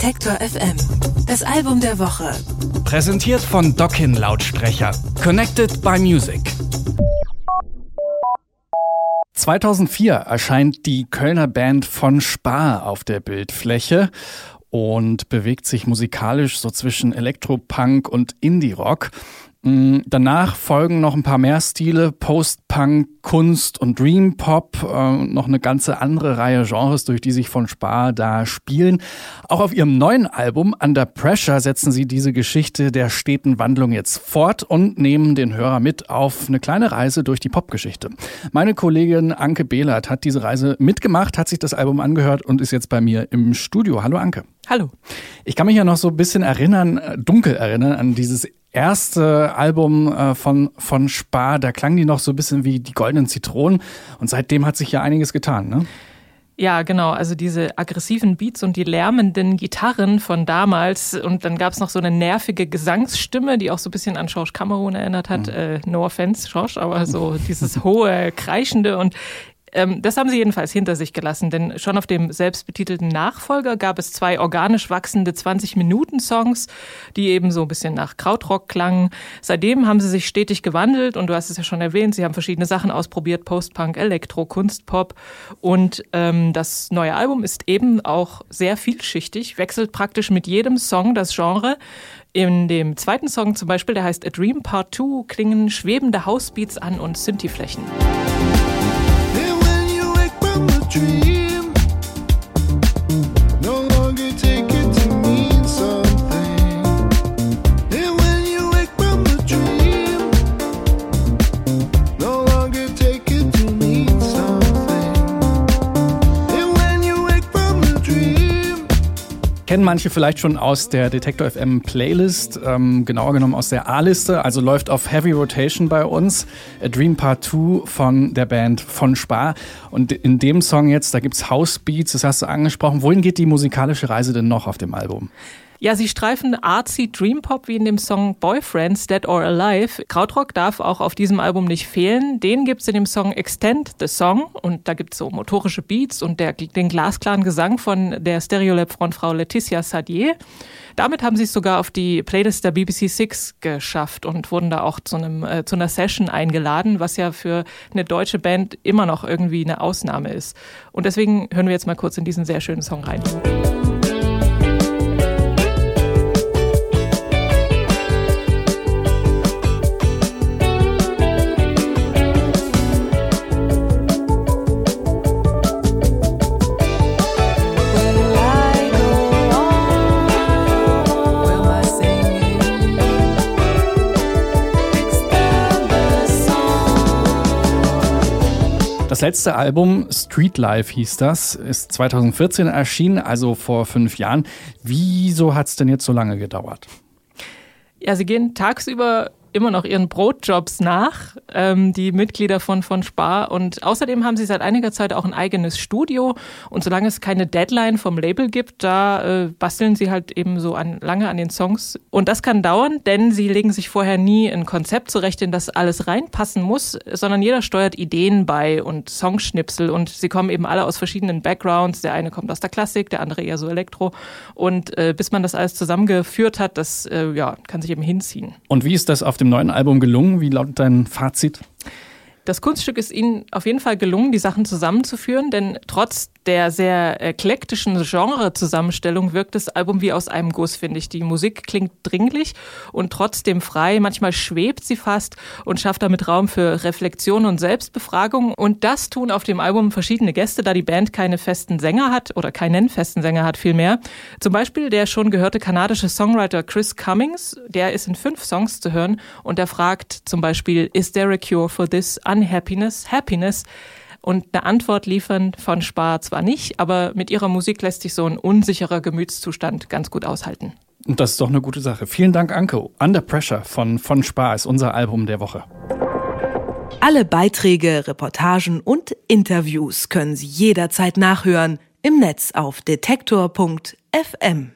Detektor FM. Das Album der Woche. Präsentiert von Dockin Lautsprecher. Connected by Music. 2004 erscheint die Kölner Band von Spar auf der Bildfläche und bewegt sich musikalisch so zwischen Elektropunk und Indie-Rock. Mm, danach folgen noch ein paar mehr Stile, Post-Punk, Kunst und Dream Pop, äh, noch eine ganze andere Reihe Genres, durch die sich von Spar da spielen. Auch auf ihrem neuen Album Under Pressure setzen sie diese Geschichte der steten Wandlung jetzt fort und nehmen den Hörer mit auf eine kleine Reise durch die Popgeschichte. Meine Kollegin Anke Behlert hat diese Reise mitgemacht, hat sich das Album angehört und ist jetzt bei mir im Studio. Hallo Anke. Hallo. Ich kann mich ja noch so ein bisschen erinnern, äh, dunkel erinnern an dieses erste Album äh, von, von Spar, da klangen die noch so ein bisschen wie die goldenen Zitronen. Und seitdem hat sich ja einiges getan, ne? Ja, genau. Also diese aggressiven Beats und die lärmenden Gitarren von damals. Und dann gab es noch so eine nervige Gesangsstimme, die auch so ein bisschen an George Cameron erinnert hat. Mhm. Äh, no offense, George, aber so dieses hohe, kreischende. Und das haben sie jedenfalls hinter sich gelassen, denn schon auf dem selbstbetitelten Nachfolger gab es zwei organisch wachsende 20-Minuten-Songs, die eben so ein bisschen nach Krautrock klangen. Seitdem haben sie sich stetig gewandelt und du hast es ja schon erwähnt, sie haben verschiedene Sachen ausprobiert, Post-Punk, Elektro, Kunstpop und ähm, das neue Album ist eben auch sehr vielschichtig, wechselt praktisch mit jedem Song das Genre. In dem zweiten Song zum Beispiel, der heißt A Dream Part 2, klingen schwebende Housebeats an und Synthi-Flächen. Dream manche vielleicht schon aus der Detektor FM Playlist, ähm, genauer genommen aus der A-Liste, also läuft auf Heavy Rotation bei uns. A Dream Part 2 von der Band von Spar. Und in dem Song jetzt, da gibt's House Beats, das hast du angesprochen. Wohin geht die musikalische Reise denn noch auf dem Album? Ja, sie streifen artsy Dream Pop wie in dem Song Boyfriends, Dead or Alive. Krautrock darf auch auf diesem Album nicht fehlen. Den gibt's in dem Song Extend the Song und da gibt's so motorische Beats und der, den glasklaren Gesang von der Stereolab-Frontfrau Laetitia Sadier. Damit haben sie es sogar auf die Playlist der BBC Six geschafft und wurden da auch zu, einem, äh, zu einer Session eingeladen, was ja für eine deutsche Band immer noch irgendwie eine Ausnahme ist. Und deswegen hören wir jetzt mal kurz in diesen sehr schönen Song rein. Das letzte Album, Street Life hieß das, ist 2014 erschienen, also vor fünf Jahren. Wieso hat es denn jetzt so lange gedauert? Ja, sie gehen tagsüber immer noch ihren Brotjobs nach, ähm, die Mitglieder von, von Spar. Und außerdem haben sie seit einiger Zeit auch ein eigenes Studio. Und solange es keine Deadline vom Label gibt, da äh, basteln sie halt eben so an, lange an den Songs. Und das kann dauern, denn sie legen sich vorher nie ein Konzept zurecht, in das alles reinpassen muss, sondern jeder steuert Ideen bei und Songschnipsel. Und sie kommen eben alle aus verschiedenen Backgrounds. Der eine kommt aus der Klassik, der andere eher so Elektro. Und äh, bis man das alles zusammengeführt hat, das äh, ja, kann sich eben hinziehen. Und wie ist das auf dem neuen Album gelungen? Wie lautet dein Fazit? Das Kunststück ist Ihnen auf jeden Fall gelungen, die Sachen zusammenzuführen, denn trotz der sehr eklektischen Genre-Zusammenstellung wirkt das Album wie aus einem Guss, finde ich. Die Musik klingt dringlich und trotzdem frei. Manchmal schwebt sie fast und schafft damit Raum für Reflexion und Selbstbefragung. Und das tun auf dem Album verschiedene Gäste, da die Band keine festen Sänger hat oder keinen festen Sänger hat vielmehr. Zum Beispiel der schon gehörte kanadische Songwriter Chris Cummings, der ist in fünf Songs zu hören und der fragt zum Beispiel, is there a cure for this unhappiness, happiness? und eine Antwort liefern von Spar zwar nicht, aber mit ihrer Musik lässt sich so ein unsicherer Gemütszustand ganz gut aushalten. Und das ist doch eine gute Sache. Vielen Dank, Anke. Under Pressure von, von Spar ist unser Album der Woche. Alle Beiträge, Reportagen und Interviews können Sie jederzeit nachhören im Netz auf detektor.fm.